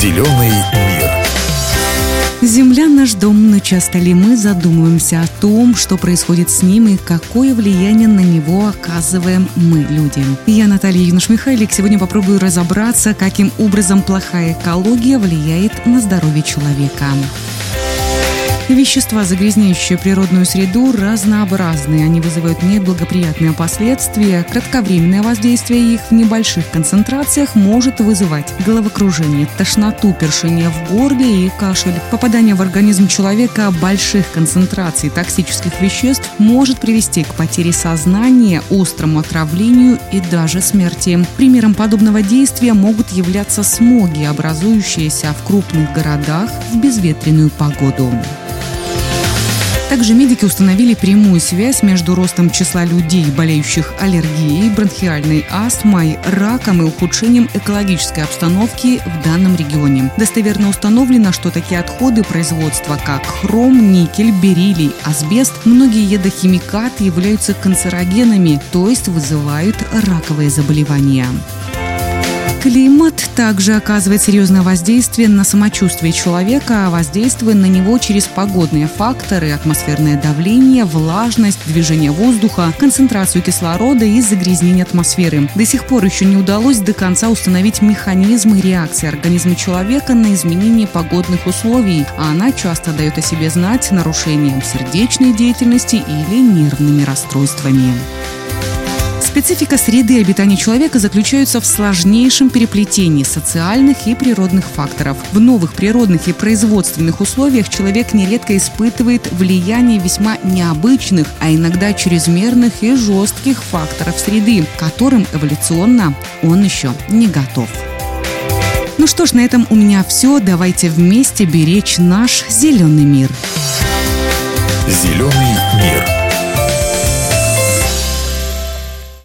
Зеленый мир. Земля наш дом, но часто ли мы задумываемся о том, что происходит с ним и какое влияние на него оказываем мы, люди? Я Наталья Юнош-Михайлик. Сегодня попробую разобраться, каким образом плохая экология влияет на здоровье человека. Вещества, загрязняющие природную среду, разнообразны. Они вызывают неблагоприятные последствия. Кратковременное воздействие их в небольших концентрациях может вызывать головокружение, тошноту, першение в горле и кашель. Попадание в организм человека больших концентраций токсических веществ может привести к потере сознания, острому отравлению и даже смерти. Примером подобного действия могут являться смоги, образующиеся в крупных городах в безветренную погоду. Также медики установили прямую связь между ростом числа людей, болеющих аллергией, бронхиальной астмой, раком и ухудшением экологической обстановки в данном регионе. Достоверно установлено, что такие отходы производства, как хром, никель, бериллий, асбест, многие едохимикаты являются канцерогенами, то есть вызывают раковые заболевания. Климат также оказывает серьезное воздействие на самочувствие человека, воздействуя на него через погодные факторы, атмосферное давление, влажность, движение воздуха, концентрацию кислорода и загрязнение атмосферы. До сих пор еще не удалось до конца установить механизмы реакции организма человека на изменение погодных условий, а она часто дает о себе знать нарушением сердечной деятельности или нервными расстройствами. Специфика среды обитания человека заключается в сложнейшем переплетении социальных и природных факторов. В новых природных и производственных условиях человек нередко испытывает влияние весьма необычных, а иногда чрезмерных и жестких факторов среды, которым эволюционно он еще не готов. Ну что ж, на этом у меня все. Давайте вместе беречь наш зеленый мир. Зеленый мир.